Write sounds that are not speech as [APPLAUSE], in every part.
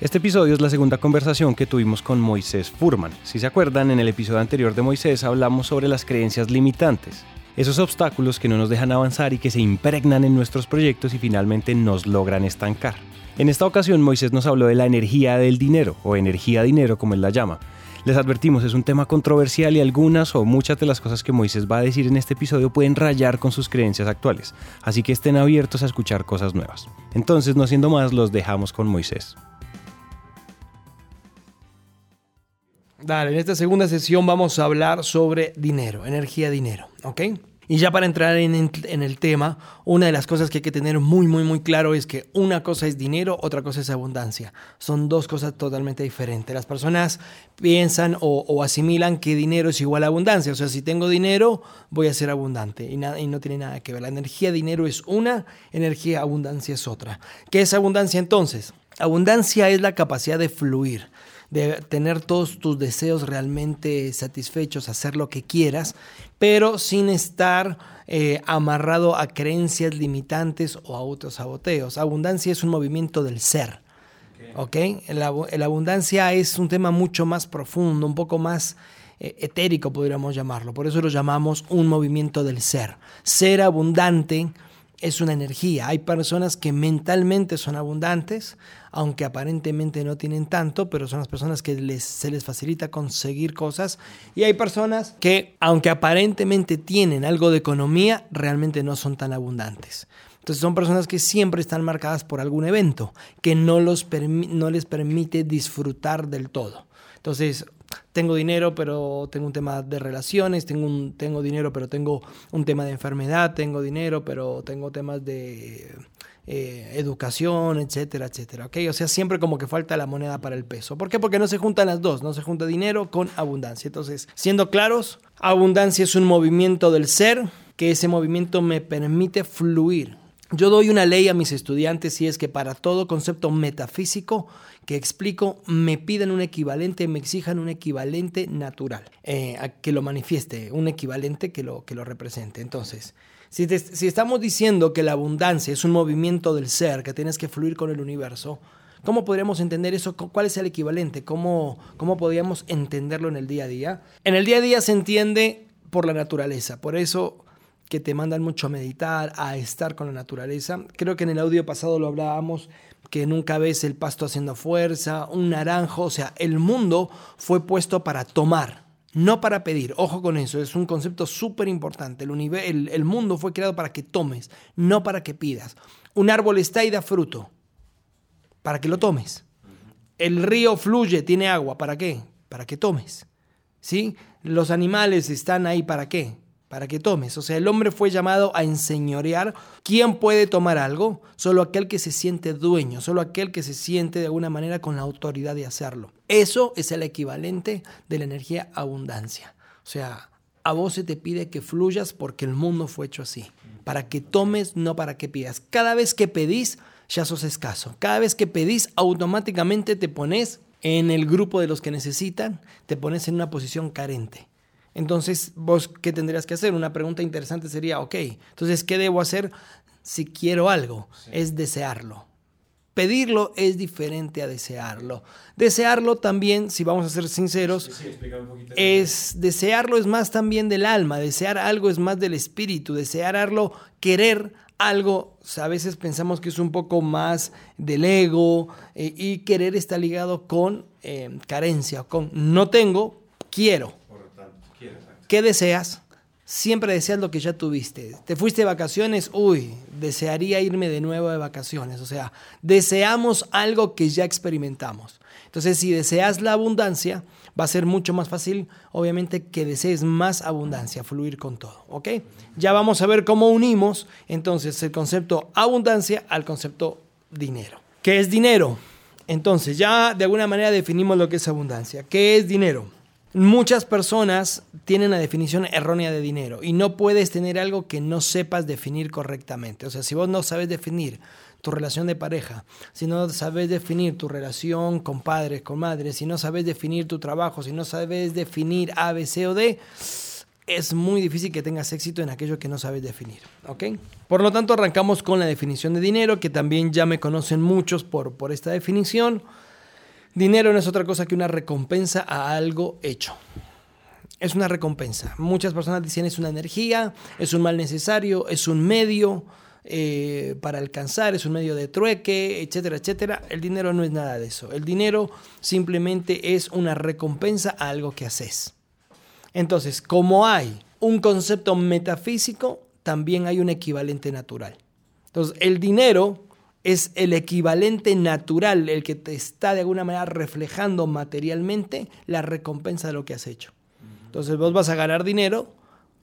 Este episodio es la segunda conversación que tuvimos con Moisés Furman. Si se acuerdan, en el episodio anterior de Moisés hablamos sobre las creencias limitantes, esos obstáculos que no nos dejan avanzar y que se impregnan en nuestros proyectos y finalmente nos logran estancar. En esta ocasión Moisés nos habló de la energía del dinero, o energía dinero como él la llama. Les advertimos, es un tema controversial y algunas o muchas de las cosas que Moisés va a decir en este episodio pueden rayar con sus creencias actuales, así que estén abiertos a escuchar cosas nuevas. Entonces, no siendo más, los dejamos con Moisés. Dale, en esta segunda sesión vamos a hablar sobre dinero, energía dinero, ¿ok? Y ya para entrar en, el tema, una de las cosas que hay que tener muy, muy, muy claro es que una cosa es dinero, otra cosa es abundancia. Son dos cosas totalmente diferentes. Las personas piensan o, asimilan que dinero es igual a abundancia. O sea, si tengo dinero, voy a ser abundante. Y, nada, y no tiene nada que ver. La energía dinero es una, energía abundancia es otra. ¿Qué es abundancia entonces? Abundancia es la capacidad de fluir de tener todos tus deseos realmente satisfechos, hacer lo que quieras, pero sin estar eh, amarrado a creencias limitantes o a autosaboteos. Abundancia es un movimiento del ser. ¿Ok? La, abundancia es un tema mucho más profundo, un poco más eh, etérico, podríamos llamarlo. Por eso lo llamamos un movimiento del ser. Ser abundante es una energía. Hay personas que mentalmente son abundantes, aunque aparentemente no tienen tanto, pero son las personas que se les facilita conseguir cosas. Y hay personas que, aunque aparentemente tienen algo de economía, realmente no son tan abundantes. Entonces son personas que siempre están marcadas por algún evento que no, no les permite disfrutar del todo. Entonces, tengo dinero, pero tengo un tema de relaciones, tengo, un, tengo dinero, pero tengo un tema de enfermedad, tengo dinero, pero tengo temas de eh, educación, etcétera, etcétera. ¿okay? O sea, siempre como que falta la moneda para el peso. ¿Por qué? Porque no se juntan las dos, no se junta dinero con abundancia. Entonces, siendo claros, abundancia es un movimiento del ser, que ese movimiento me permite fluir. Yo doy una ley a mis estudiantes y es que para todo concepto metafísico que explico, me piden un equivalente, me exijan un equivalente natural, eh, que lo manifieste, un equivalente que lo, que lo represente. Entonces, si, si estamos diciendo que la abundancia es un movimiento del ser, que tienes que fluir con el universo, ¿Cómo podríamos entender eso? ¿Cuál es el equivalente? ¿Cómo, ¿Cómo podríamos entenderlo en el día a día? En el día a día se entiende por la naturaleza. Por eso que te mandan mucho a meditar, a estar con la naturaleza. Creo que en el audio pasado lo hablábamos, que nunca ves el pasto haciendo fuerza, un naranjo, o sea, el mundo fue puesto para tomar, no para pedir. Ojo con eso, es un concepto súper importante. El, el, mundo fue creado para que tomes, no para que pidas. Un árbol está y da fruto, para que lo tomes. El río fluye, tiene agua, ¿para qué? Para que tomes. ¿Sí? Los animales están ahí, ¿para qué? Para que tomes. O sea, el hombre fue llamado a enseñorear. ¿Quién puede tomar algo? Solo aquel que se siente dueño, solo aquel que se siente de alguna manera con la autoridad de hacerlo. Eso es el equivalente de la energía abundancia. O sea, a vos se te pide que fluyas porque el mundo fue hecho así. Para que tomes, no para que pidas. Cada vez que pedís, ya sos escaso. Cada vez que pedís, automáticamente te pones en el grupo de los que necesitan, te pones en una posición carente. Entonces, vos, ¿qué tendrías que hacer? Una pregunta interesante sería, ok, entonces, ¿qué debo hacer si quiero algo? Es desearlo. Pedirlo es diferente a desearlo. Desearlo también, si vamos a ser sinceros, es desearlo es más también del alma, desear algo es más del espíritu, desear algo, querer algo, a veces pensamos que es un poco más del ego eh, y querer está ligado con eh, carencia, con no tengo, quiero. ¿Qué deseas? Siempre deseas lo que ya tuviste. Te fuiste de vacaciones, uy, desearía irme de nuevo de vacaciones. O sea, deseamos algo que ya experimentamos. Entonces, si deseas la abundancia, va a ser mucho más fácil, obviamente, que desees más abundancia, fluir con todo. ¿Ok? Ya vamos a ver cómo unimos entonces el concepto abundancia al concepto dinero. ¿Qué es dinero? Entonces, ya de alguna manera definimos lo que es abundancia. ¿Qué es dinero? Muchas personas tienen una definición errónea de dinero y no puedes tener algo que no sepas definir correctamente. O sea, si vos no sabes definir tu relación de pareja, si no sabes definir tu relación con padres, con madres, si no sabes definir tu trabajo, si no sabes definir A, B, C o D, es muy difícil que tengas éxito en aquello que no sabes definir. ¿ok? Por lo tanto, arrancamos con la definición de dinero, que también ya me conocen muchos por, por esta definición. Dinero no es otra cosa que una recompensa a algo hecho. Es una recompensa. Muchas personas dicen es una energía, es un mal necesario, es un medio eh, para alcanzar, es un medio de trueque, etcétera, etcétera. El dinero no es nada de eso. El dinero simplemente es una recompensa a algo que haces. Entonces, como hay un concepto metafísico, también hay un equivalente natural. Entonces, el dinero es el equivalente natural, el que te está de alguna manera reflejando materialmente la recompensa de lo que has hecho. Entonces, vos vas a ganar dinero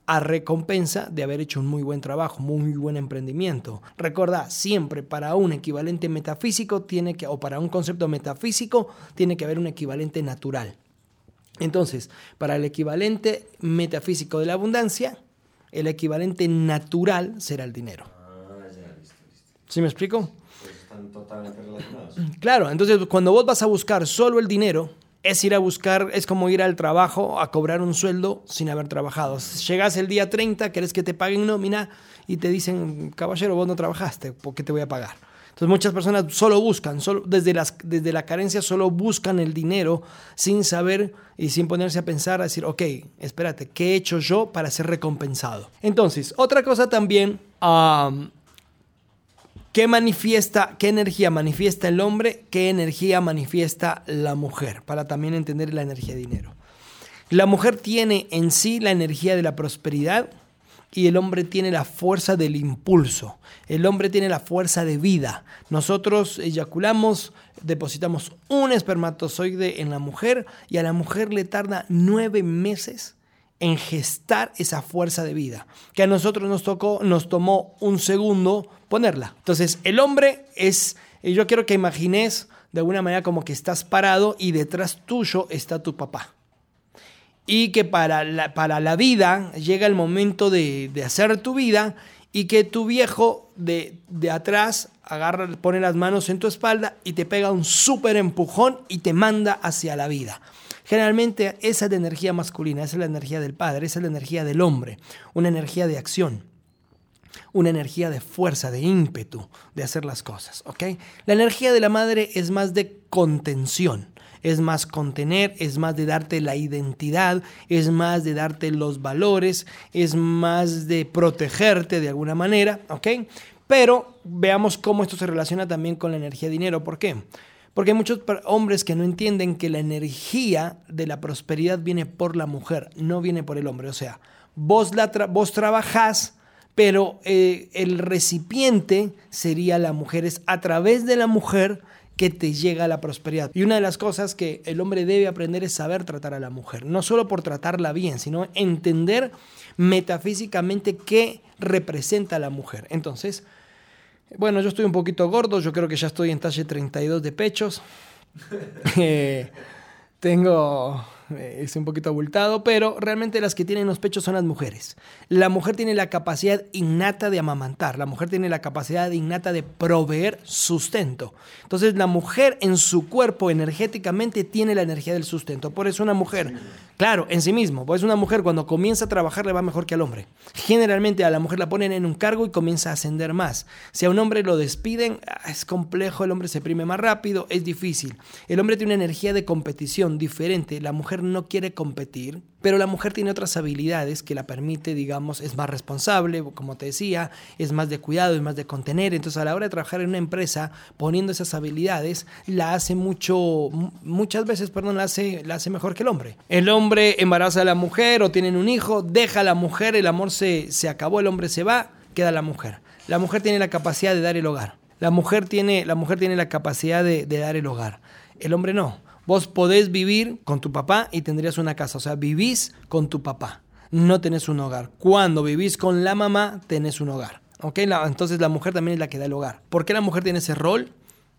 a recompensa de haber hecho un muy buen trabajo, muy buen emprendimiento. Recuerda, siempre para un equivalente metafísico tiene que, o para un concepto metafísico, tiene que haber un equivalente natural. Entonces, para el equivalente metafísico de la abundancia, el equivalente natural será el dinero. Ah, ya, listo, listo. ¿Sí me explico? Pues están totalmente relacionados. [CLEARS THROAT] Claro, entonces cuando vos vas a buscar solo el dinero, es ir a buscar, es como ir al trabajo a cobrar un sueldo sin haber trabajado. Llegas el día 30, querés que te paguen nómina y te dicen, caballero, vos no trabajaste, ¿por qué te voy a pagar? Entonces muchas personas solo buscan, solo, desde, las, desde la carencia solo buscan el dinero sin saber y sin ponerse a pensar, a decir, ok, espérate, ¿qué he hecho yo para ser recompensado? Entonces, otra cosa también, ¿qué manifiesta, qué energía manifiesta el hombre, qué energía manifiesta la mujer? Para también entender la energía de dinero. La mujer tiene en sí la energía de la prosperidad, y el hombre tiene la fuerza del impulso. El hombre tiene la fuerza de vida. Nosotros eyaculamos, depositamos un espermatozoide en la mujer y a la mujer le tarda nueve meses en gestar esa fuerza de vida, que a nosotros nos tocó, nos tomó un segundo ponerla. Entonces, el hombre es, yo quiero que imagines de alguna manera como que estás parado y detrás tuyo está tu papá y que para la, para la vida llega el momento de, hacer tu vida y que tu viejo de, de, atrás agarra, pone las manos en tu espalda y te pega un súper empujón y te manda hacia la vida. Generalmente esa es la energía masculina, esa es la energía del padre, esa es la energía del hombre, una energía de acción, una energía de fuerza, de ímpetu, de hacer las cosas. ¿ok? La energía de la madre es más de contención es más contener, es más de darte la identidad, es más de darte los valores, es más de protegerte de alguna manera, ¿ok? Pero veamos cómo esto se relaciona también con la energía de dinero. ¿Por qué? Porque hay muchos hombres que no entienden que la energía de la prosperidad viene por la mujer, no viene por el hombre. O sea, vos, la vos trabajás, pero eh, el recipiente sería la mujer. Es a través de la mujer que te llega la prosperidad. Y una de las cosas que el hombre debe aprender es saber tratar a la mujer, no solo por tratarla bien, sino entender metafísicamente qué representa la mujer. Entonces, bueno, yo estoy un poquito gordo, yo creo que ya estoy en talle 32 de pechos. [LAUGHS] Eh, tengo es un poquito abultado, pero realmente las que tienen los pechos son las mujeres. La mujer tiene la capacidad innata de amamantar, la mujer tiene la capacidad innata de proveer sustento. Entonces la mujer en su cuerpo energéticamente tiene la energía del sustento. Por eso una mujer, claro, en sí mismo, pues una mujer cuando comienza a trabajar le va mejor que al hombre. Generalmente a la mujer la ponen en un cargo y comienza a ascender más. Si a un hombre lo despiden, ah, es complejo, el hombre se prime más rápido, es difícil. El hombre tiene una energía de competición diferente, la mujer no quiere competir, pero la mujer tiene otras habilidades que la permite, digamos, es más responsable, como te decía, es más de cuidado, es más de contener. Entonces, a la hora de trabajar en una empresa, poniendo esas habilidades, la hace mucho, muchas veces, perdón, la hace, la hace mejor que el hombre. El hombre embaraza a la mujer o tienen un hijo, deja a la mujer, el amor se, se acabó, el hombre se va, queda la mujer. La mujer tiene la capacidad de dar el hogar. La mujer tiene, la, mujer tiene la capacidad de, de dar el hogar. El hombre no. Vos podés vivir con tu papá y tendrías una casa. O sea, vivís con tu papá. No tenés un hogar. Cuando vivís con la mamá, tenés un hogar. ¿Ok? entonces la mujer también es la que da el hogar. ¿Por qué la mujer tiene ese rol?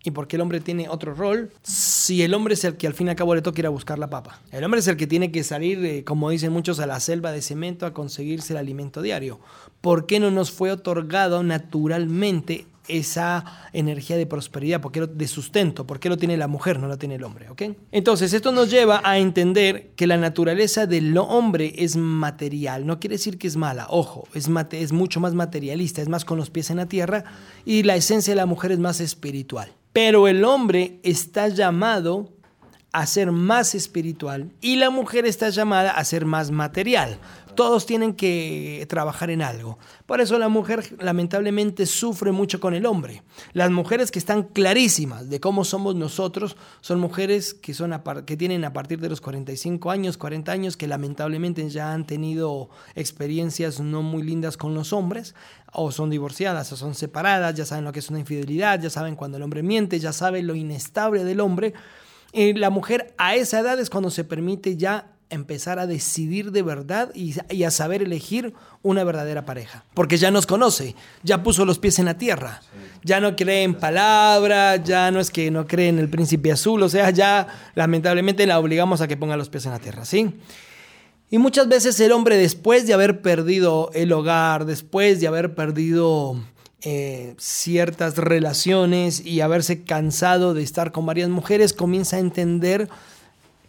¿Y por qué el hombre tiene otro rol? Si el hombre es el que al fin y al cabo le toca ir a buscar la papa. El hombre es el que tiene que salir, eh, como dicen muchos, a la selva de cemento a conseguirse el alimento diario. ¿Por qué no nos fue otorgado naturalmente esa energía de prosperidad, porque de sustento, porque lo tiene la mujer, no lo tiene el hombre, ¿ok? Entonces, esto nos lleva a entender que la naturaleza del hombre es material, no quiere decir que es mala, ojo, es, es mucho más materialista, es más con los pies en la tierra, y la esencia de la mujer es más espiritual. Pero el hombre está llamado a ser más espiritual y la mujer está llamada a ser más material todos tienen que trabajar en algo. Por eso la mujer lamentablemente sufre mucho con el hombre. Las mujeres que están clarísimas de cómo somos nosotros son mujeres que, son que tienen a partir de los 45 años, 40 años, que lamentablemente ya han tenido experiencias no muy lindas con los hombres, o son divorciadas, o son separadas, ya saben lo que es una infidelidad, ya saben cuando el hombre miente, ya saben lo inestable del hombre. Y la mujer a esa edad es cuando se permite ya empezar a decidir de verdad y, a saber elegir una verdadera pareja. Porque ya nos conoce, ya puso los pies en la tierra, ya no cree en palabras, ya no es que no cree en el príncipe azul, o sea, ya lamentablemente la obligamos a que ponga los pies en la tierra, ¿sí? Y muchas veces el hombre después de haber perdido el hogar, después de haber perdido eh, ciertas relaciones y haberse cansado de estar con varias mujeres, comienza a entender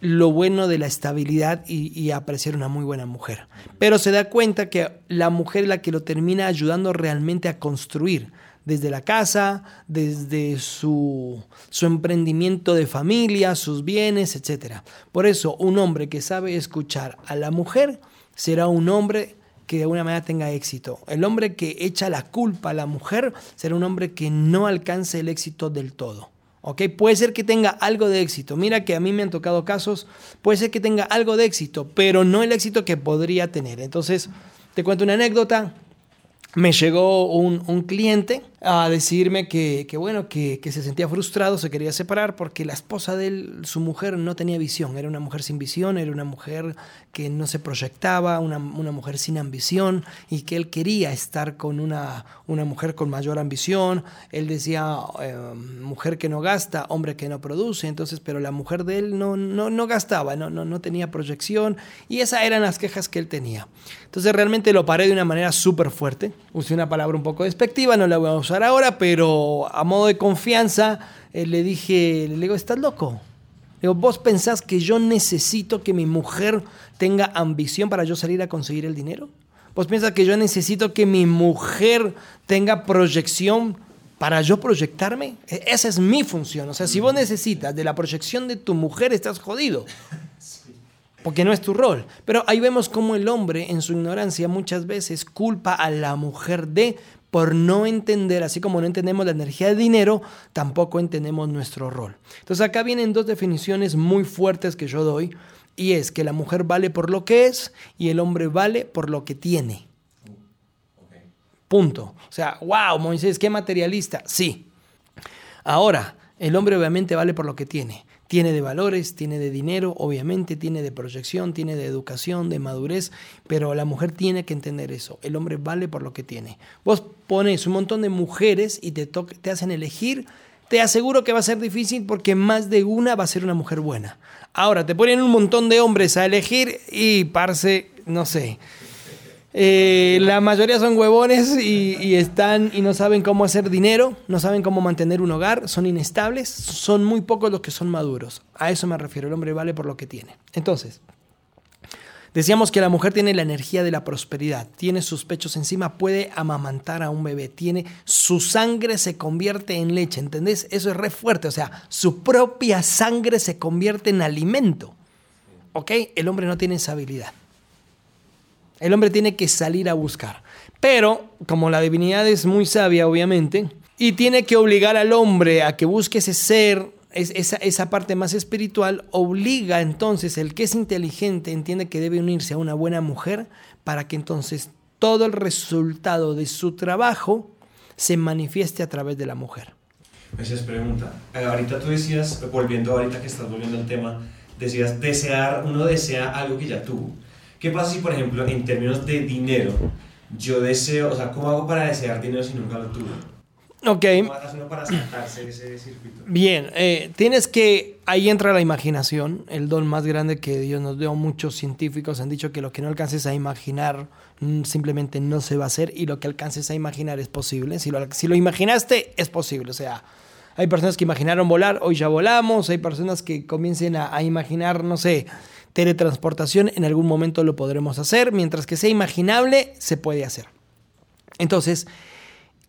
lo bueno de la estabilidad y, apreciar una muy buena mujer. Pero se da cuenta que la mujer es la que lo termina ayudando realmente a construir, desde la casa, desde su, su emprendimiento de familia, sus bienes, etc. Por eso, un hombre que sabe escuchar a la mujer será un hombre que de alguna manera tenga éxito. El hombre que echa la culpa a la mujer será un hombre que no alcance el éxito del todo. ¿ok? Puede ser que tenga algo de éxito. Mira que a mí me han tocado casos, puede ser que tenga algo de éxito, pero no el éxito que podría tener. Entonces, te cuento una anécdota me llegó un, cliente a decirme que, bueno, que, se sentía frustrado, se quería separar porque la esposa de él, su mujer, no tenía visión. Era una mujer sin visión, era una mujer que no se proyectaba, una, mujer sin ambición y que él quería estar con una, una mujer con mayor ambición. Él decía, eh, mujer que no gasta, hombre que no produce. Entonces, pero la mujer de él no, no, no gastaba, no, no, no tenía proyección y esas eran las quejas que él tenía. Entonces, realmente lo paré de una manera súper fuerte usé una palabra un poco despectiva, no la voy a usar ahora, pero a modo de confianza eh, le dije, le digo, ¿estás loco? Le digo, ¿vos pensás que yo necesito que mi mujer tenga ambición para yo salir a conseguir el dinero? ¿Vos piensas que yo necesito que mi mujer tenga proyección para yo proyectarme? E, esa es mi función. O sea, si vos necesitas de la proyección de tu mujer, estás jodido porque no es tu rol. Pero ahí vemos cómo el hombre, en su ignorancia, muchas veces culpa a la mujer de por no entender, así como no entendemos la energía de dinero, tampoco entendemos nuestro rol. Entonces acá vienen dos definiciones muy fuertes que yo doy, y es que la mujer vale por lo que es y el hombre vale por lo que tiene. Punto. O sea, wow, Moisés, qué materialista. Sí. Ahora, el hombre obviamente vale por lo que tiene. Tiene de valores, tiene de dinero, obviamente, tiene de proyección, tiene de educación, de madurez, pero la mujer tiene que entender eso. El hombre vale por lo que tiene. Vos pones un montón de mujeres y te, te hacen elegir. Te aseguro que va a ser difícil porque más de una va a ser una mujer buena. Ahora, te ponen un montón de hombres a elegir y, parce, no sé, eh, la mayoría son huevones y, están y no saben cómo hacer dinero, no saben cómo mantener un hogar, son inestables, son muy pocos los que son maduros. A eso me refiero, el hombre vale por lo que tiene. Entonces, decíamos que la mujer tiene la energía de la prosperidad, tiene sus pechos encima, puede amamantar a un bebé, tiene su sangre se convierte en leche, ¿entendés? Eso es re fuerte, o sea, su propia sangre se convierte en alimento. ¿Ok? El hombre no tiene esa habilidad. El hombre tiene que salir a buscar. Pero, como la divinidad es muy sabia, obviamente, y tiene que obligar al hombre a que busque ese ser, esa, parte más espiritual, obliga entonces el que es inteligente, entiende que debe unirse a una buena mujer para que entonces todo el resultado de su trabajo se manifieste a través de la mujer. Esa pregunta. Eh, ahorita tú decías, volviendo ahorita que estás volviendo al tema, decías desear, uno desea algo que ya tuvo. ¿Qué pasa si, por ejemplo, en términos de dinero, yo deseo, o sea, ¿cómo hago para desear dinero si nunca lo tuve? Ok. Bien, eh, tienes que, ahí entra la imaginación, el don más grande que Dios nos dio. Muchos científicos han dicho que lo que no alcances a imaginar mm, simplemente no se va a hacer y lo que alcances a imaginar es posible. Si lo, si lo imaginaste, es posible. O sea, hay personas que imaginaron volar, hoy ya volamos. Hay personas que comiencen a, a imaginar, no sé, teletransportación, en algún momento lo podremos hacer. Mientras que sea imaginable, se puede hacer. Entonces,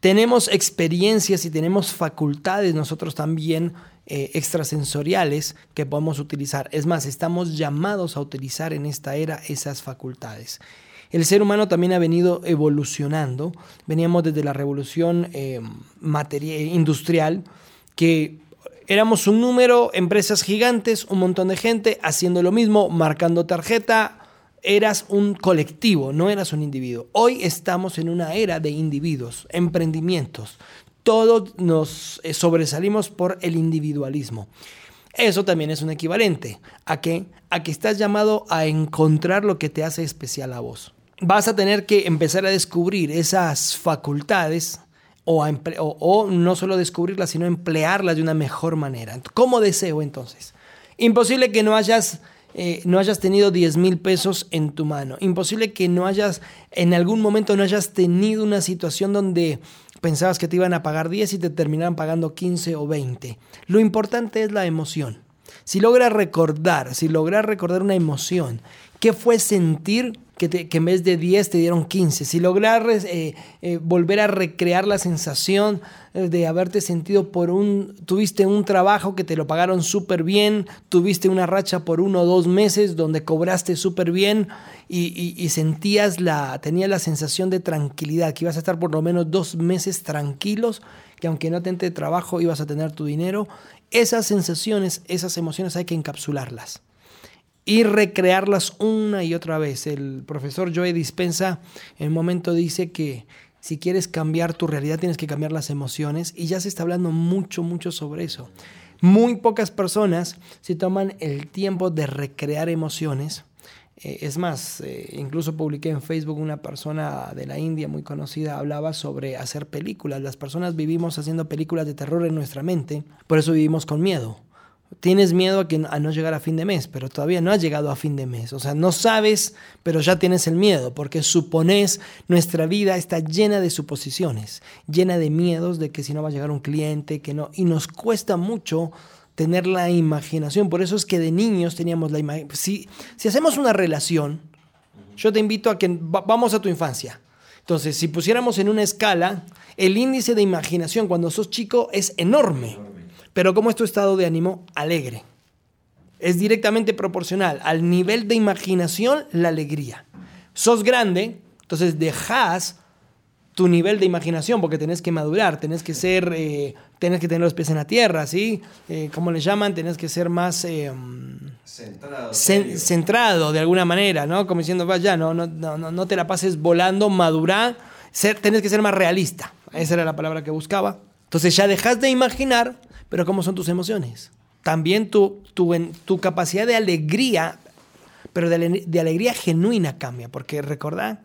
tenemos experiencias y tenemos facultades nosotros también eh, extrasensoriales que podemos utilizar. Es más, estamos llamados a utilizar en esta era esas facultades. El ser humano también ha venido evolucionando. Veníamos desde la revolución eh, industrial, que éramos un número, empresas gigantes, un montón de gente haciendo lo mismo, marcando tarjeta, eras un colectivo, no eras un individuo. Hoy estamos en una era de individuos, emprendimientos. Todos nos eh, sobresalimos por el individualismo. Eso también es un equivalente a que a que estás llamado a encontrar lo que te hace especial a vos. Vas a tener que empezar a descubrir esas facultades o, o no solo descubrirlas, sino emplearlas de una mejor manera. ¿Cómo deseo entonces? Imposible que no hayas eh, no hayas tenido 10 mil pesos en tu mano. Imposible que no hayas, en algún momento no hayas tenido una situación donde pensabas que te iban a pagar 10 y te terminaran pagando 15 o 20. Lo importante es la emoción. Si logras recordar, si logras recordar una emoción, ¿qué fue sentir que, en vez de 10 te dieron 15. Si lograr eh, eh, volver a recrear la sensación eh, de haberte sentido por un, tuviste un trabajo que te lo pagaron súper bien, tuviste una racha por uno o dos meses donde cobraste súper bien y, sentías la, tenías la sensación de tranquilidad, que ibas a estar por lo menos dos meses tranquilos, que aunque no te entre trabajo ibas a tener tu dinero. Esas sensaciones, esas emociones hay que encapsularlas y recrearlas una y otra vez. El profesor Joe Dispensa en un momento dice que si quieres cambiar tu realidad tienes que cambiar las emociones y ya se está hablando mucho, mucho sobre eso. Muy pocas personas se toman el tiempo de recrear emociones. Eh, es más, eh, incluso publiqué en Facebook una persona de la India muy conocida hablaba sobre hacer películas. Las personas vivimos haciendo películas de terror en nuestra mente, por eso vivimos con miedo. Tienes miedo a, que, a no llegar a fin de mes, pero todavía no has llegado a fin de mes. O sea, no sabes, pero ya tienes el miedo, porque supones nuestra vida está llena de suposiciones, llena de miedos de que si no va a llegar un cliente, que no. Y nos cuesta mucho tener la imaginación. Por eso es que de niños teníamos la imaginación. Si, si hacemos una relación, yo te invito a que vamos a tu infancia. Entonces, si pusiéramos en una escala, el índice de imaginación cuando sos chico es enorme. Pero ¿cómo es tu estado de ánimo? Alegre. Es directamente proporcional al nivel de imaginación, la alegría. Sos grande, entonces dejas tu nivel de imaginación porque tenés que madurar, tenés que ser, eh, tenés que tener los pies en la tierra, ¿sí? Eh, ¿Cómo le llaman? Tenés que ser más eh, centrado, centrado, de alguna manera, ¿no? Como diciendo, vaya, no, no, no, no te la pases volando, madurar, ser, tenés que ser más realista. Esa era la palabra que buscaba. Entonces ya dejas de imaginar pero ¿cómo son tus emociones? También tu, tu, tu capacidad de alegría, pero de, de alegría genuina cambia, porque recordad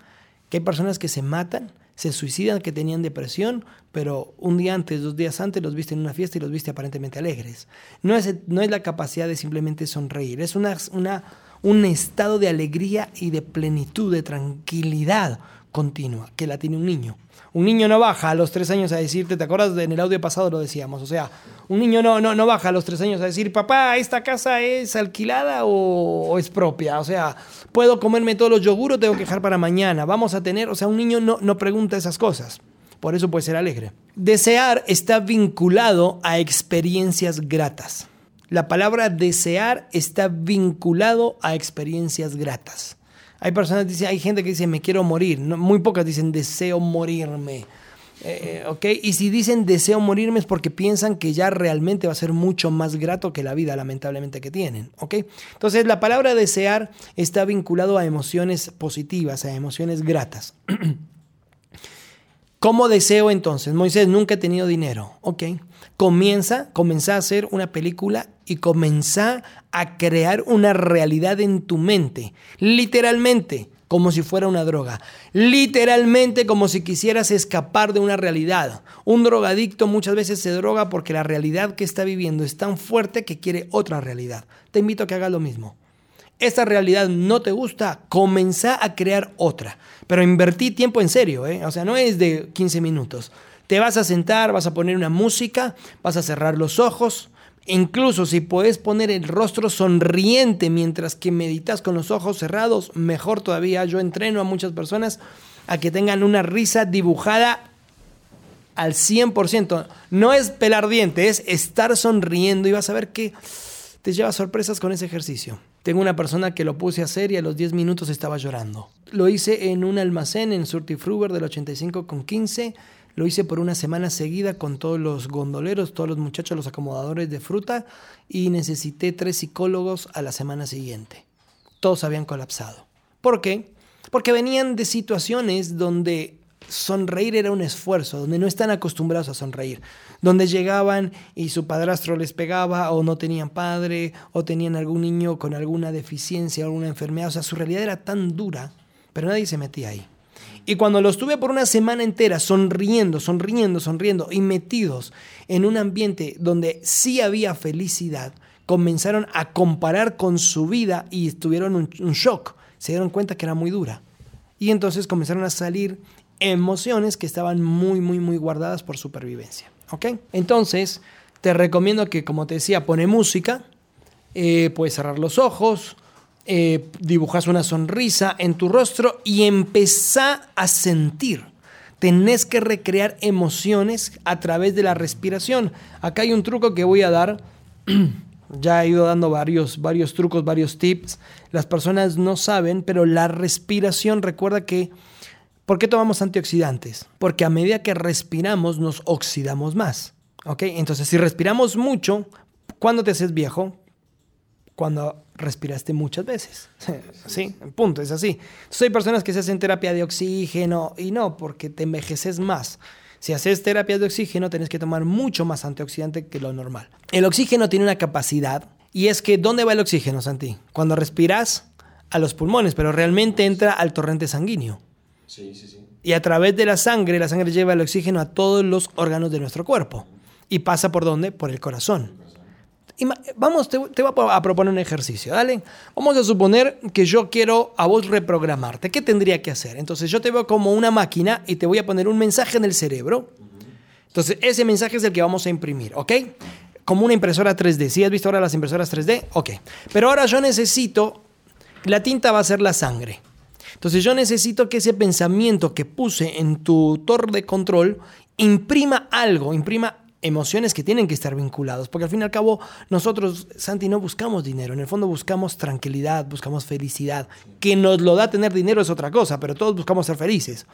que hay personas que se matan, se suicidan, que tenían depresión, pero un día antes, dos días antes los viste en una fiesta y los viste aparentemente alegres. No es, no es la capacidad de simplemente sonreír, es una, una, un estado de alegría y de plenitud, de tranquilidad continua que la tiene un niño. Un niño no baja a los tres años a decirte, ¿te acuerdas? En el audio pasado lo decíamos, o sea, un niño no, no, no baja a los tres años a decir, papá, ¿esta casa es alquilada o, es propia? O sea, ¿puedo comerme todos los yogures o tengo que dejar para mañana? Vamos a tener, o sea, un niño no, no pregunta esas cosas. Por eso puede ser alegre. Desear está vinculado a experiencias gratas. La palabra desear está vinculado a experiencias gratas. Hay personas dicen, hay gente que dice me quiero morir, muy pocas dicen deseo morirme. Eh, eh, Y si dicen deseo morirme es porque piensan que ya realmente va a ser mucho más grato que la vida, lamentablemente, que tienen. ¿ok? Entonces, la palabra desear está vinculado a emociones positivas, a emociones gratas. [CLEARS THROAT] ¿Cómo deseo entonces? Moisés nunca ha tenido dinero. Ok. Comienza, comienza a hacer una película y comienza a crear una realidad en tu mente. Literalmente, como si fuera una droga. Literalmente como si quisieras escapar de una realidad. Un drogadicto muchas veces se droga porque la realidad que está viviendo es tan fuerte que quiere otra realidad. Te invito a que hagas lo mismo. Esta realidad no te gusta, comenzá a crear otra. Pero invertí tiempo en serio, ¿eh? o sea, no es de 15 minutos. Te vas a sentar, vas a poner una música, vas a cerrar los ojos, Incluso si puedes poner el rostro sonriente mientras que meditas con los ojos cerrados, mejor todavía. Yo entreno a muchas personas a que tengan una risa dibujada al 100%. No es pelar dientes, es estar sonriendo y vas a ver que te lleva sorpresas con ese ejercicio. Tengo una persona que lo puse a hacer y a los 10 minutos estaba llorando. Lo hice en un almacén en Surtifruber del 85 con 15 lo hice por una semana seguida con todos los gondoleros, todos los muchachos, los acomodadores de fruta y necesité tres psicólogos a la semana siguiente. Todos habían colapsado. ¿Por qué? Porque venían de situaciones donde sonreír era un esfuerzo, donde no están acostumbrados a sonreír, donde llegaban y su padrastro les pegaba o no tenían padre o tenían algún niño con alguna deficiencia, alguna enfermedad, o sea, su realidad era tan dura, pero nadie se metía ahí. Y cuando los tuve por una semana entera sonriendo, sonriendo, sonriendo y metidos en un ambiente donde sí había felicidad, comenzaron a comparar con su vida y tuvieron un, shock. Se dieron cuenta que era muy dura. Y entonces comenzaron a salir emociones que estaban muy, muy, muy guardadas por supervivencia. ¿Ok? Entonces, te recomiendo que, como te decía, pone música, eh, puedes cerrar los ojos, eh, dibujas una sonrisa en tu rostro y empezá a sentir. Tenés que recrear emociones a través de la respiración. Acá hay un truco que voy a dar. [CLEARS THROAT] ya he ido dando varios, varios trucos, varios tips. Las personas no saben, pero la respiración, recuerda que... ¿Por qué tomamos antioxidantes? Porque a medida que respiramos nos oxidamos más. ¿Ok? Entonces, si respiramos mucho, ¿cuándo te haces viejo? Cuando respiraste muchas veces. [LAUGHS] Sí, punto, es así. Entonces hay personas que se hacen terapia de oxígeno y no, porque te envejeces más. Si haces terapia de oxígeno, tenés que tomar mucho más antioxidante que lo normal. El oxígeno tiene una capacidad y es que ¿dónde va el oxígeno, Santi? Cuando respiras a los pulmones, pero realmente entra al torrente sanguíneo. Sí, sí, sí. Y a través de la sangre, la sangre lleva el oxígeno a todos los órganos de nuestro cuerpo. ¿Y pasa por dónde? Por el corazón. Vamos, te, voy a proponer un ejercicio, ¿dale? Vamos a suponer que yo quiero a vos reprogramarte. ¿Qué tendría que hacer? Entonces yo te veo como una máquina y te voy a poner un mensaje en el cerebro. Entonces ese mensaje es el que vamos a imprimir, ¿ok? Como una impresora 3D. ¿Sí has visto ahora las impresoras 3D? Ok. Pero ahora yo necesito, la tinta va a ser la sangre. Entonces yo necesito que ese pensamiento que puse en tu torre de control imprima algo, imprima emociones que tienen que estar vinculados, porque al fin y al cabo nosotros, Santi, no buscamos dinero, en el fondo buscamos tranquilidad, buscamos felicidad. Que nos lo da tener dinero es otra cosa, pero todos buscamos ser felices.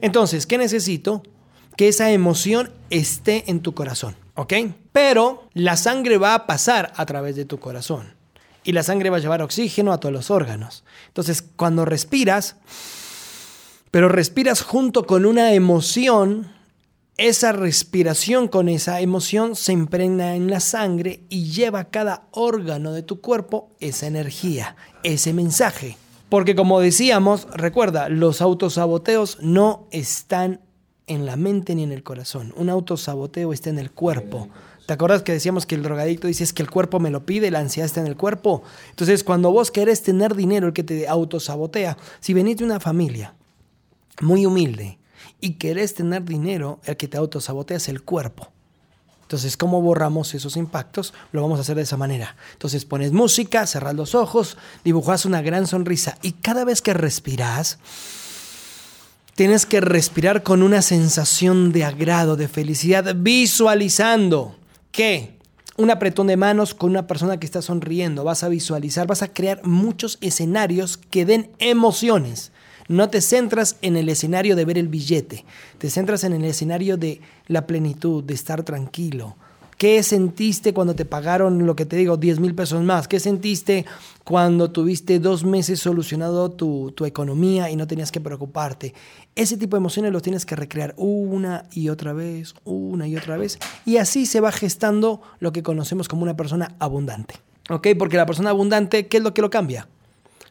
Entonces, ¿qué necesito? Que esa emoción esté en tu corazón, ¿ok? Pero la sangre va a pasar a través de tu corazón y la sangre va a llevar oxígeno a todos los órganos. Entonces, cuando respiras, pero respiras junto con una emoción, esa respiración con esa emoción se impregna en la sangre y lleva a cada órgano de tu cuerpo esa energía, ese mensaje. Porque como decíamos, recuerda, los autosaboteos no están en la mente ni en el corazón. Un autosaboteo está en el cuerpo. ¿Te acuerdas que decíamos que el drogadicto dice es que el cuerpo me lo pide, la ansiedad está en el cuerpo? Entonces, cuando vos querés tener dinero, el que te autosabotea, si venís de una familia muy humilde, y querés tener dinero, el que te autosabotea es el cuerpo. Entonces, ¿cómo borramos esos impactos? Lo vamos a hacer de esa manera. Entonces, pones música, cerras los ojos, dibujas una gran sonrisa y cada vez que respiras, tienes que respirar con una sensación de agrado, de felicidad, visualizando que un apretón de manos con una persona que está sonriendo, vas a visualizar, vas a crear muchos escenarios que den emociones. No te centras en el escenario de ver el billete, te centras en el escenario de la plenitud, de estar tranquilo. ¿Qué sentiste cuando te pagaron lo que te digo, 10 mil pesos más? ¿Qué sentiste cuando tuviste dos meses solucionado tu, tu, economía y no tenías que preocuparte? Ese tipo de emociones los tienes que recrear una y otra vez, una y otra vez. Y así se va gestando lo que conocemos como una persona abundante. ¿Ok? Porque la persona abundante, ¿qué es lo que lo cambia?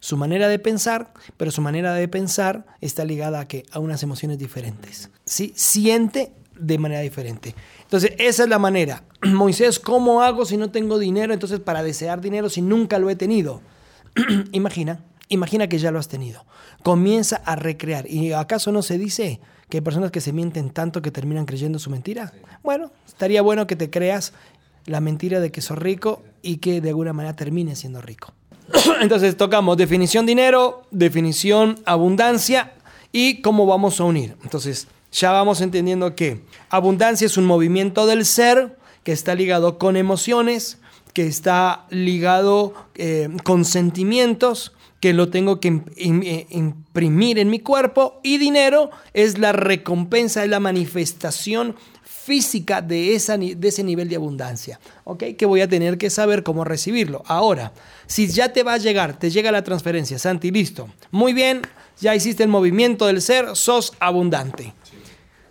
Su manera de pensar, pero su manera de pensar está ligada a que a unas emociones diferentes. ¿sí? Siente de manera diferente. Entonces, esa es la manera. [CLEARS THROAT] Moisés, ¿cómo hago si no tengo dinero? Entonces, para desear dinero si nunca lo he tenido. [CLEARS THROAT] imagina, imagina que ya lo has tenido. Comienza a recrear. ¿Y acaso no se dice que hay personas que se mienten tanto que terminan creyendo su mentira? Bueno, estaría bueno que te creas la mentira de que sos rico y que de alguna manera termines siendo rico. [CLEARS THROAT] Entonces tocamos definición dinero, definición abundancia y cómo vamos a unir. Entonces ya vamos entendiendo que abundancia es un movimiento del ser que está ligado con emociones, que está ligado eh, con sentimientos, que lo tengo que eh, imprimir en mi cuerpo y dinero es la recompensa, es la manifestación física de, esa, de ese nivel de abundancia, ¿ok? Que voy a tener que saber cómo recibirlo. Ahora, si ya te va a llegar, te llega la transferencia, Santi, listo. Muy bien, ya hiciste el movimiento del ser, sos abundante.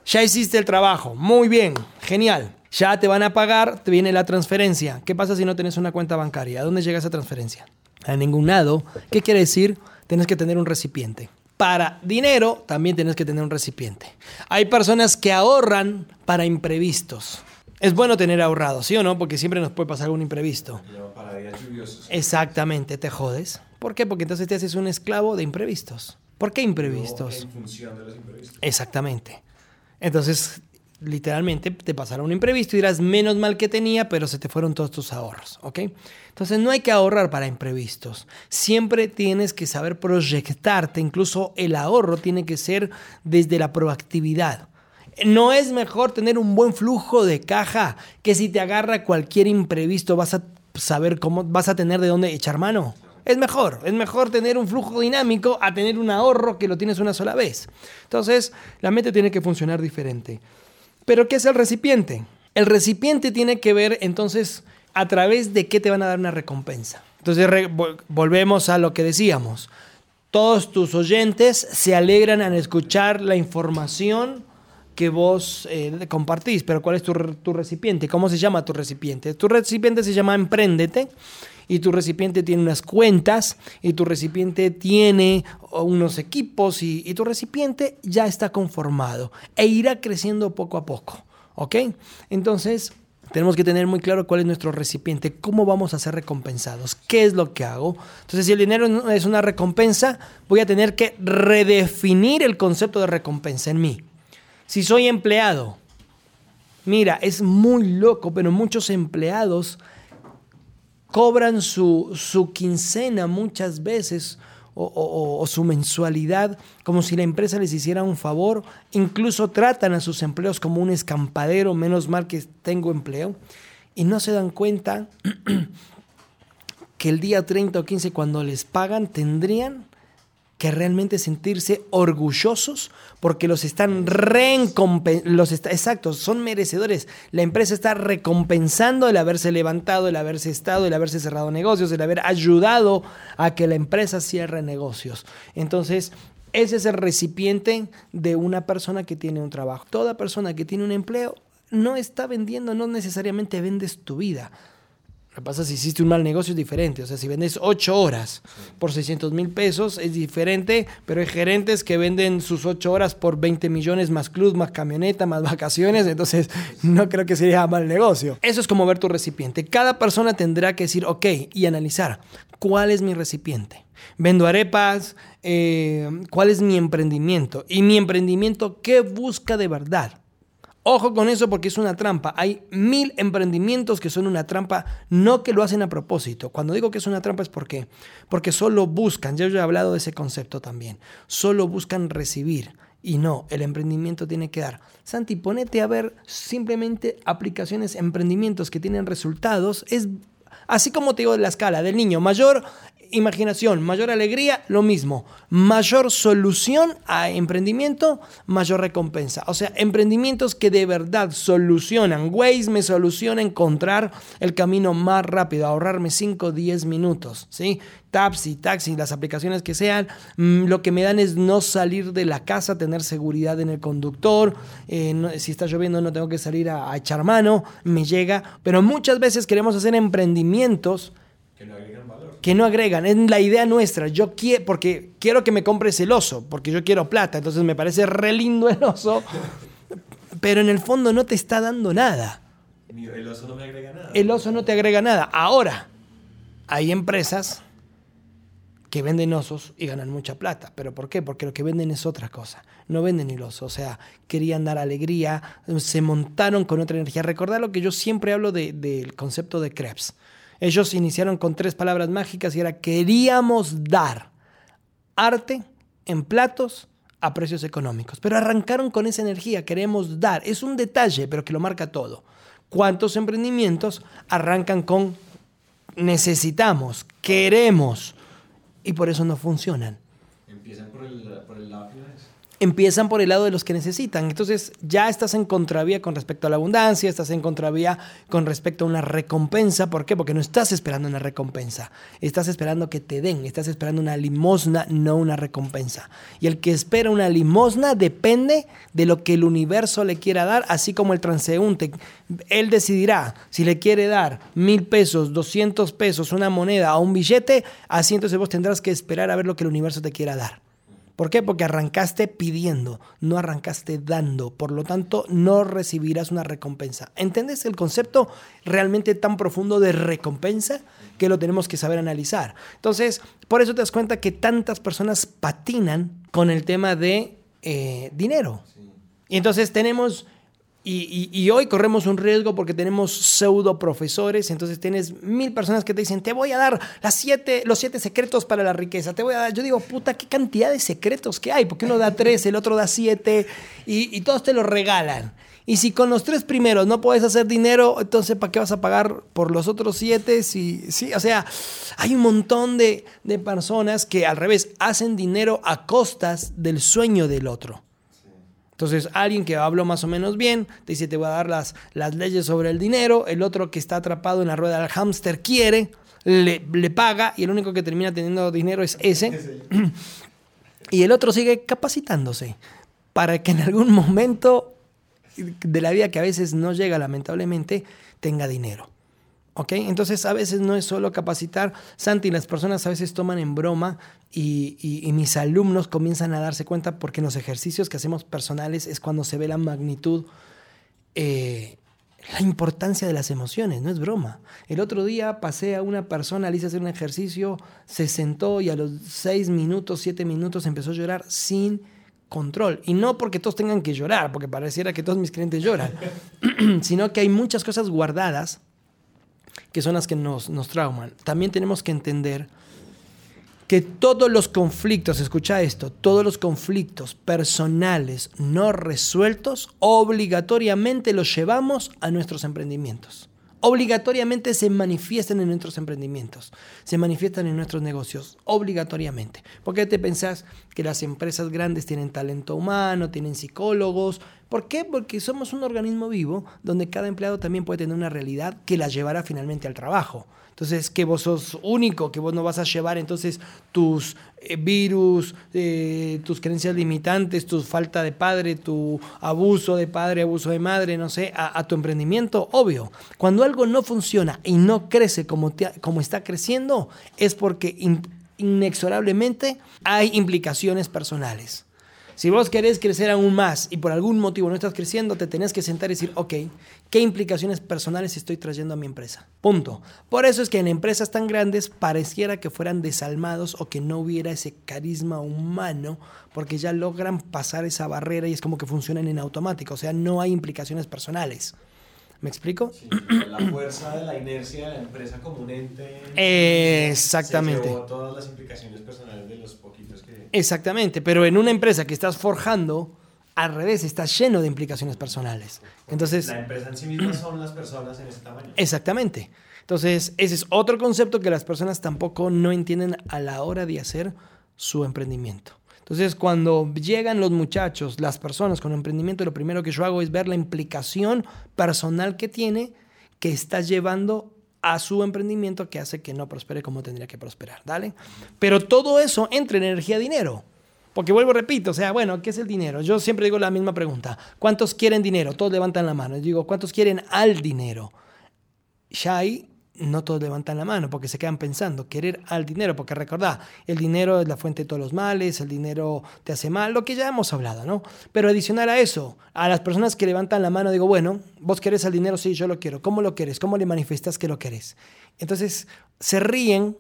Ya hiciste el trabajo, muy bien, genial. Ya te van a pagar, te viene la transferencia. ¿Qué pasa si no tienes una cuenta bancaria? ¿A dónde llega esa transferencia? A ningún lado. ¿Qué quiere decir? Tienes que tener un recipiente para dinero, también tienes que tener un recipiente. Hay personas que ahorran para imprevistos. Es bueno tener ahorrado, ¿sí o no? Porque siempre nos puede pasar algún imprevisto. Para días lluviosos. Exactamente, te jodes. ¿Por qué? Porque entonces te haces un esclavo de imprevistos. ¿Por qué imprevistos? en función de los imprevistos. Exactamente. Entonces, literalmente te pasará un imprevisto y dirás, menos mal que tenía, pero se te fueron todos tus ahorros, ¿ok? Entonces no hay que ahorrar para imprevistos. Siempre tienes que saber proyectarte, incluso el ahorro tiene que ser desde la proactividad. No es mejor tener un buen flujo de caja que si te agarra cualquier imprevisto vas a saber cómo vas a tener de dónde echar mano. Es mejor, es mejor tener un flujo dinámico a tener un ahorro que lo tienes una sola vez. Entonces, la mente tiene que funcionar diferente. Pero ¿qué es el recipiente? El recipiente tiene que ver entonces a través de qué te van a dar una recompensa. Entonces volvemos a lo que decíamos. Todos tus oyentes se alegran al escuchar la información que vos eh, compartís, pero ¿cuál es tu, recipiente? ¿Cómo se llama tu recipiente? Tu recipiente se llama Emprendete y tu recipiente tiene unas cuentas y tu recipiente tiene unos equipos y, tu recipiente ya está conformado e irá creciendo poco a poco. ¿Ok? Entonces, tenemos que tener muy claro cuál es nuestro recipiente, cómo vamos a ser recompensados, qué es lo que hago. Entonces, si el dinero es una recompensa, voy a tener que redefinir el concepto de recompensa en mí. Si soy empleado, mira, es muy loco, pero muchos empleados cobran su, quincena muchas veces o, su mensualidad como si la empresa les hiciera un favor. Incluso tratan a sus empleos como un escampadero, menos mal que tengo empleo. Y no se dan cuenta [CLEARS THROAT] que el día 30 o 15 cuando les pagan tendrían que realmente sentirse orgullosos porque los están los exactos, son merecedores. La empresa está recompensando el haberse levantado, el haberse estado, el haberse cerrado negocios, el haber ayudado a que la empresa cierre negocios. Entonces, ese es el recipiente de una persona que tiene un trabajo. Toda persona que tiene un empleo no está vendiendo, no necesariamente vendes tu vida lo que pasa es si hiciste un mal negocio es diferente. O sea, si vendes 8 horas por 600 mil pesos es diferente, pero hay gerentes que venden sus 8 horas por 20 millones más club, más camioneta, más [LAUGHS] vacaciones. Entonces, no creo que sería mal negocio. Eso es como ver tu recipiente. Cada persona tendrá que decir, ok, y analizar cuál es mi recipiente. Vendo arepas, eh, cuál es mi emprendimiento. Y mi emprendimiento, ¿qué busca de verdad? Ojo con eso porque es una trampa. Hay mil emprendimientos que son una trampa, no que lo hacen a propósito. Cuando digo que es una trampa es porque, porque solo buscan, ya yo he hablado de ese concepto también, solo buscan recibir. Y no, el emprendimiento tiene que dar. Santi, ponete a ver simplemente aplicaciones, emprendimientos que tienen resultados. Es así como te digo de la escala del niño mayor imaginación, mayor alegría, lo mismo. Mayor solución a emprendimiento, mayor recompensa. O sea, emprendimientos que de verdad solucionan. Waze me soluciona encontrar el camino más rápido, ahorrarme 5 o 10 minutos. ¿sí? Taxi, taxi, las aplicaciones que sean, mm, lo que me dan es no salir de la casa, tener seguridad en el conductor. Eh, si está lloviendo no tengo que salir a, echar mano, me llega. Pero muchas veces queremos hacer emprendimientos que agregan valor que no agregan. Es la idea nuestra. Yo quiero, porque quiero que me compres el oso, porque yo quiero plata. Entonces me parece re lindo el oso, pero en el fondo no te está dando nada. El oso no me agrega nada. El oso no te agrega nada. Ahora, hay empresas que venden osos y ganan mucha plata. ¿Pero por qué? Porque lo que venden es otra cosa. No venden el oso. O sea, querían dar alegría, se montaron con otra energía. Recordad lo que yo siempre hablo del concepto de Krebs. Ellos iniciaron con tres palabras mágicas y era queríamos dar arte en platos a precios económicos. Pero arrancaron con esa energía, queremos dar. Es un detalle, pero que lo marca todo. ¿Cuántos emprendimientos arrancan con necesitamos, queremos? y por eso no funcionan. Empiezan por el, por el lado empiezan por el lado de los que necesitan. Entonces ya estás en contravía con respecto a la abundancia, estás en contravía con respecto a una recompensa. ¿Por qué? Porque no estás esperando una recompensa. Estás esperando que te den, estás esperando una limosna, no una recompensa. Y el que espera una limosna depende de lo que el universo le quiera dar, así como el transeúnte. Él decidirá si le quiere dar mil pesos, doscientos pesos, una moneda o un billete, así entonces vos tendrás que esperar a ver lo que el universo te quiera dar. ¿Por qué? Porque arrancaste pidiendo, no arrancaste dando. Por lo tanto, no recibirás una recompensa. ¿Entiendes el concepto realmente tan profundo de recompensa que lo tenemos que saber analizar? Entonces, por eso te das cuenta que tantas personas patinan con el tema de eh, dinero. Y entonces tenemos y, hoy corremos un riesgo porque tenemos pseudo profesores, entonces tienes mil personas que te dicen, te voy a dar las siete, los siete secretos para la riqueza, te voy a dar, yo digo, puta, qué cantidad de secretos que hay, porque uno da tres, el otro da siete, y, todos te los regalan. Y si con los tres primeros no puedes hacer dinero, entonces ¿para qué vas a pagar por los otros siete? Si, sí, o sea, hay un montón de, de personas que al revés hacen dinero a costas del sueño del otro. Entonces, alguien que habló más o menos bien, te dice, te voy a dar las, las leyes sobre el dinero, el otro que está atrapado en la rueda del hámster quiere, le, le paga y el único que termina teniendo dinero es ese. [CLEARS THROAT] y el otro sigue capacitándose para que en algún momento de la vida que a veces no llega lamentablemente, tenga dinero. ¿Ok? Entonces a veces no es solo capacitar. Santi, las personas a veces toman en broma y, mis alumnos comienzan a darse cuenta porque en los ejercicios que hacemos personales es cuando se ve la magnitud, eh, la importancia de las emociones, no es broma. El otro día pasé a una persona, le hice hacer un ejercicio, se sentó y a los seis minutos, siete minutos empezó a llorar sin control. Y no porque todos tengan que llorar, porque pareciera que todos mis clientes lloran, [CLEARS THROAT] sino que hay muchas cosas guardadas que son las que nos, nos trauman. También tenemos que entender que todos los conflictos, escucha esto, todos los conflictos personales no resueltos, obligatoriamente los llevamos a nuestros emprendimientos obligatoriamente se manifiestan en nuestros emprendimientos, se manifiestan en nuestros negocios, obligatoriamente. ¿Por qué te pensás que las empresas grandes tienen talento humano, tienen psicólogos? ¿Por qué? Porque somos un organismo vivo donde cada empleado también puede tener una realidad que la llevará finalmente al trabajo. Entonces, que vos sos único, que vos no vas a llevar entonces tus eh, virus, eh, tus creencias limitantes, tu falta de padre, tu abuso de padre, abuso de madre, no sé, a, tu emprendimiento, obvio. Cuando algo no funciona y no crece como, como está creciendo, es porque inexorablemente hay implicaciones personales. Si vos querés crecer aún más y por algún motivo no estás creciendo, te tenés que sentar y decir, ok, ¿qué implicaciones personales estoy trayendo a mi empresa? Punto. Por eso es que en empresas tan grandes pareciera que fueran desalmados o que no hubiera ese carisma humano, porque ya logran pasar esa barrera y es como que funcionan en automático, o sea, no hay implicaciones personales. ¿Me explico? Sí, la fuerza de la inercia de la empresa como un ente. Exactamente. Se todas las implicaciones personales de los poquitos que. Exactamente, pero en una empresa que estás forjando, al revés, está lleno de implicaciones personales. Entonces. La empresa en sí misma son las personas en ese tamaño. Exactamente. Entonces, ese es otro concepto que las personas tampoco no entienden a la hora de hacer su emprendimiento. Entonces, cuando llegan los muchachos, las personas con emprendimiento, lo primero que yo hago es ver la implicación personal que tiene, que está llevando a su emprendimiento que hace que no prospere como tendría que prosperar, ¿dale? Pero todo eso entra en energía dinero. Porque vuelvo, repito, o sea, bueno, ¿qué es el dinero? Yo siempre digo la misma pregunta. ¿Cuántos quieren dinero? Todos levantan la mano. Yo digo, ¿cuántos quieren al dinero? Ahí no todos levantan la mano porque se quedan pensando, querer al dinero, porque recordá, el dinero es la fuente de todos los males, el dinero te hace mal, lo que ya hemos hablado, ¿no? Pero adicional a eso, a las personas que levantan la mano, digo, bueno, vos querés al dinero, sí, yo lo quiero, ¿cómo lo quieres? ¿Cómo le manifestas que lo querés? Entonces, se ríen.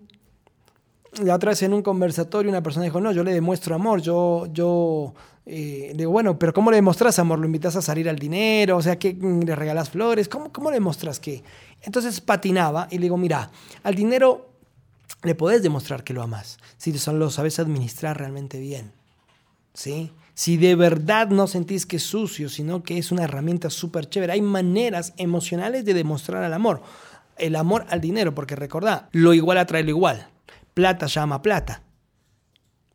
La otra vez en un conversatorio una persona dijo, no, yo le demuestro amor, yo, yo eh, digo, bueno, pero ¿cómo le demostras amor? ¿Lo invitas a salir al dinero? O sea, que le regalas flores? ¿Cómo, cómo le demostras que? Entonces patinaba y le digo, mira, al dinero le podés demostrar que lo amas, si lo sabes administrar realmente bien. ¿Sí? Si de verdad no sentís que es sucio, sino que es una herramienta súper chévere, hay maneras emocionales de demostrar el amor. El amor al dinero, porque recordá, lo igual atrae lo igual. Plata llama plata.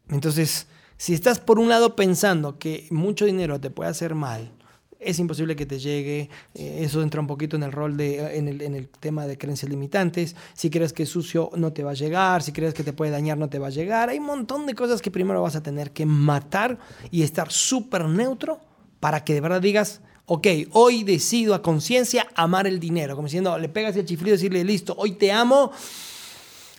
Entonces, si estás por un lado pensando que mucho dinero te puede hacer mal, es imposible que te llegue. Eh, eso entra un poquito en el rol de, en el, tema de creencias limitantes. Si crees que es sucio, no te va a llegar. Si crees que te puede dañar, no te va a llegar. Hay un montón de cosas que primero vas a tener que matar y estar súper neutro para que de verdad digas, ok, hoy decido a conciencia amar el dinero. Como diciendo, le pegas el chiflido y decirle, listo, hoy te amo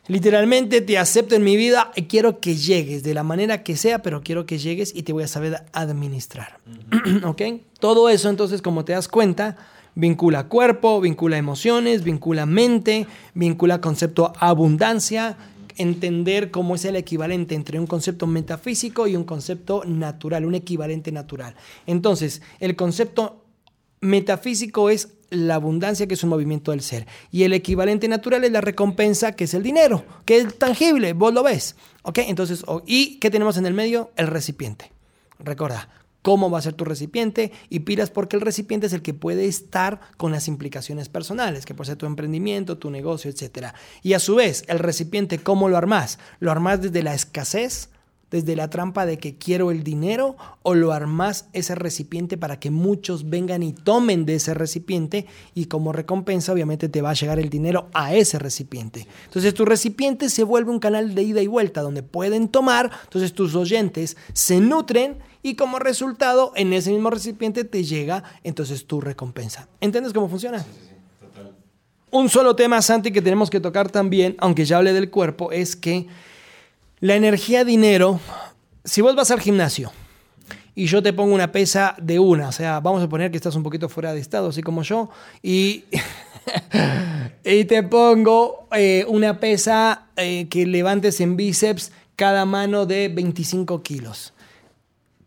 Literalmente te acepto en mi vida y quiero que llegues de la manera que sea, pero quiero que llegues y te voy a saber administrar. [CLEARS THROAT] ¿Ok? Todo eso entonces, como te das cuenta, vincula cuerpo, vincula emociones, vincula mente, vincula concepto abundancia, entender cómo es el equivalente entre un concepto metafísico y un concepto natural, un equivalente natural. Entonces, el concepto metafísico es la abundancia, que es un movimiento del ser. Y el equivalente natural es la recompensa, que es el dinero, que es tangible, vos lo ves. ¿Ok? Entonces, ¿y qué tenemos en el medio? El recipiente. Recuerda, cómo va a ser tu recipiente y piras porque el recipiente es el que puede estar con las implicaciones personales, que puede ser tu emprendimiento, tu negocio, etc. Y a su vez, el recipiente, ¿cómo lo armás? ¿Lo armás desde la escasez? Desde la trampa de que quiero el dinero o lo armas ese recipiente para que muchos vengan y tomen de ese recipiente y como recompensa obviamente te va a llegar el dinero a ese recipiente. Entonces tu recipiente se vuelve un canal de ida y vuelta donde pueden tomar, entonces tus oyentes se nutren y como resultado en ese mismo recipiente te llega entonces tu recompensa. ¿Entiendes cómo funciona? Un solo tema, Santi, que tenemos que tocar también, aunque ya hablé del cuerpo, es que la energía dinero, si vos vas al gimnasio y yo te pongo una pesa de una, o sea, vamos a poner que estás un poquito fuera de estado, así como yo, y, [LAUGHS] y te pongo eh, una pesa eh, que levantes en bíceps cada mano de 25 kilos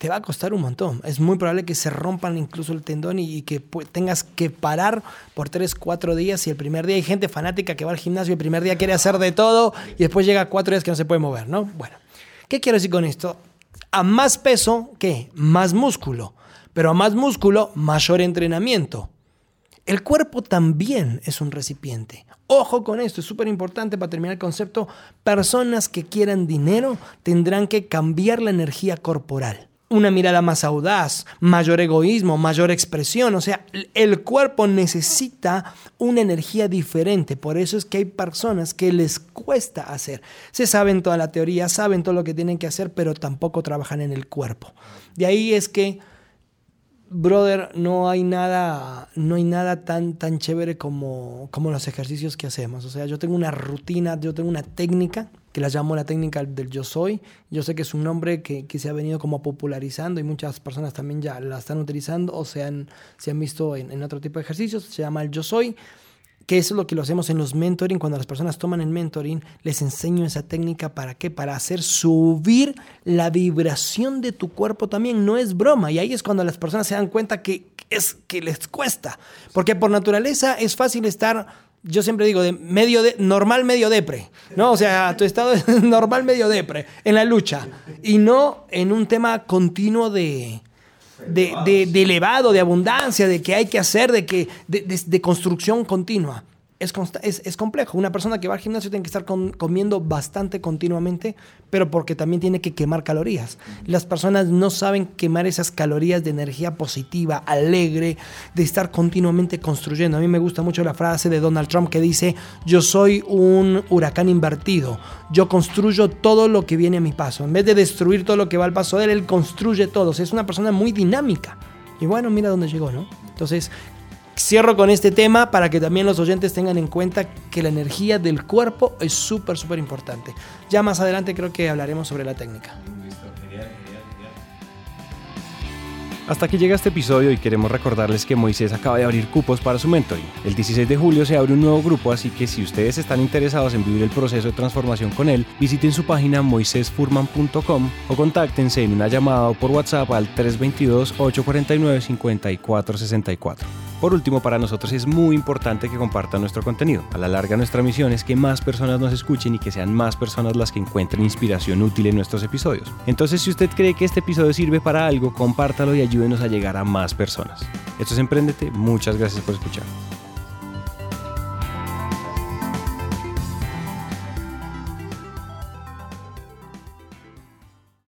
te va a costar un montón. Es muy probable que se rompan incluso el tendón y, que tengas que parar por 3, 4 días. Y el primer día hay gente fanática que va al gimnasio y el primer día quiere hacer de todo y después llega 4 días que no se puede mover, ¿no? Bueno, ¿qué quiero decir con esto? A más peso, ¿qué? Más músculo. Pero a más músculo, mayor entrenamiento. El cuerpo también es un recipiente. Ojo con esto, es súper importante para terminar el concepto. Personas que quieran dinero tendrán que cambiar la energía corporal una mirada más audaz, mayor egoísmo, mayor expresión. O sea, el cuerpo necesita una energía diferente. Por eso es que hay personas que les cuesta hacer. Se saben toda la teoría, saben todo lo que tienen que hacer, pero tampoco trabajan en el cuerpo. De ahí es que brother, no hay nada, no hay nada tan, tan chévere como, como los ejercicios que hacemos. O sea, yo tengo una rutina, yo tengo una técnica que la llamo la técnica del yo soy. Yo sé que es un nombre que, que se ha venido como popularizando y muchas personas también ya la están utilizando o se han, se han visto en, en otro tipo de ejercicios. Se llama el yo soy que es lo que lo hacemos en los mentoring, cuando las personas toman el mentoring, les enseño esa técnica para qué, para hacer subir la vibración de tu cuerpo también, no es broma, y ahí es cuando las personas se dan cuenta que es que les cuesta, porque por naturaleza es fácil estar yo siempre digo de medio de normal medio depre, ¿no? O sea, tu estado es [LAUGHS] normal medio depre en la lucha y no en un tema continuo de de, de, elevado, de abundancia, de que hay que hacer, de, que, de construcción continua es, es, complejo. Una persona que va al gimnasio tiene que estar comiendo bastante continuamente, pero porque también tiene que quemar calorías. Las personas no saben quemar esas calorías de energía positiva, alegre, de estar continuamente construyendo. A mí me gusta mucho la frase de Donald Trump que dice, yo soy un huracán invertido, yo construyo todo lo que viene a mi paso. En vez de destruir todo lo que va al paso de él, él construye todo. es una persona muy dinámica. Y bueno, mira dónde llegó, ¿no? Entonces, Cierro con este tema para que también los oyentes tengan en cuenta que la energía del cuerpo es súper, súper importante. Ya más adelante creo que hablaremos sobre la técnica. Hasta aquí llega este episodio y queremos recordarles que Moisés acaba de abrir cupos para su mentoring. El 16 de julio se abre un nuevo grupo, así que si ustedes están interesados en vivir el proceso de transformación con él, visiten su página moisésfurman.com o contáctense en una llamada o por WhatsApp al 322-849-5464. Por último, para nosotros es muy importante que compartan nuestro contenido. A la larga nuestra misión es que más personas nos escuchen y que sean más personas las que encuentren inspiración útil en nuestros episodios. Entonces, si usted cree que este episodio sirve para algo, compártalo y ayúdenos a llegar a más personas. Esto es Emprendete, muchas gracias por escuchar.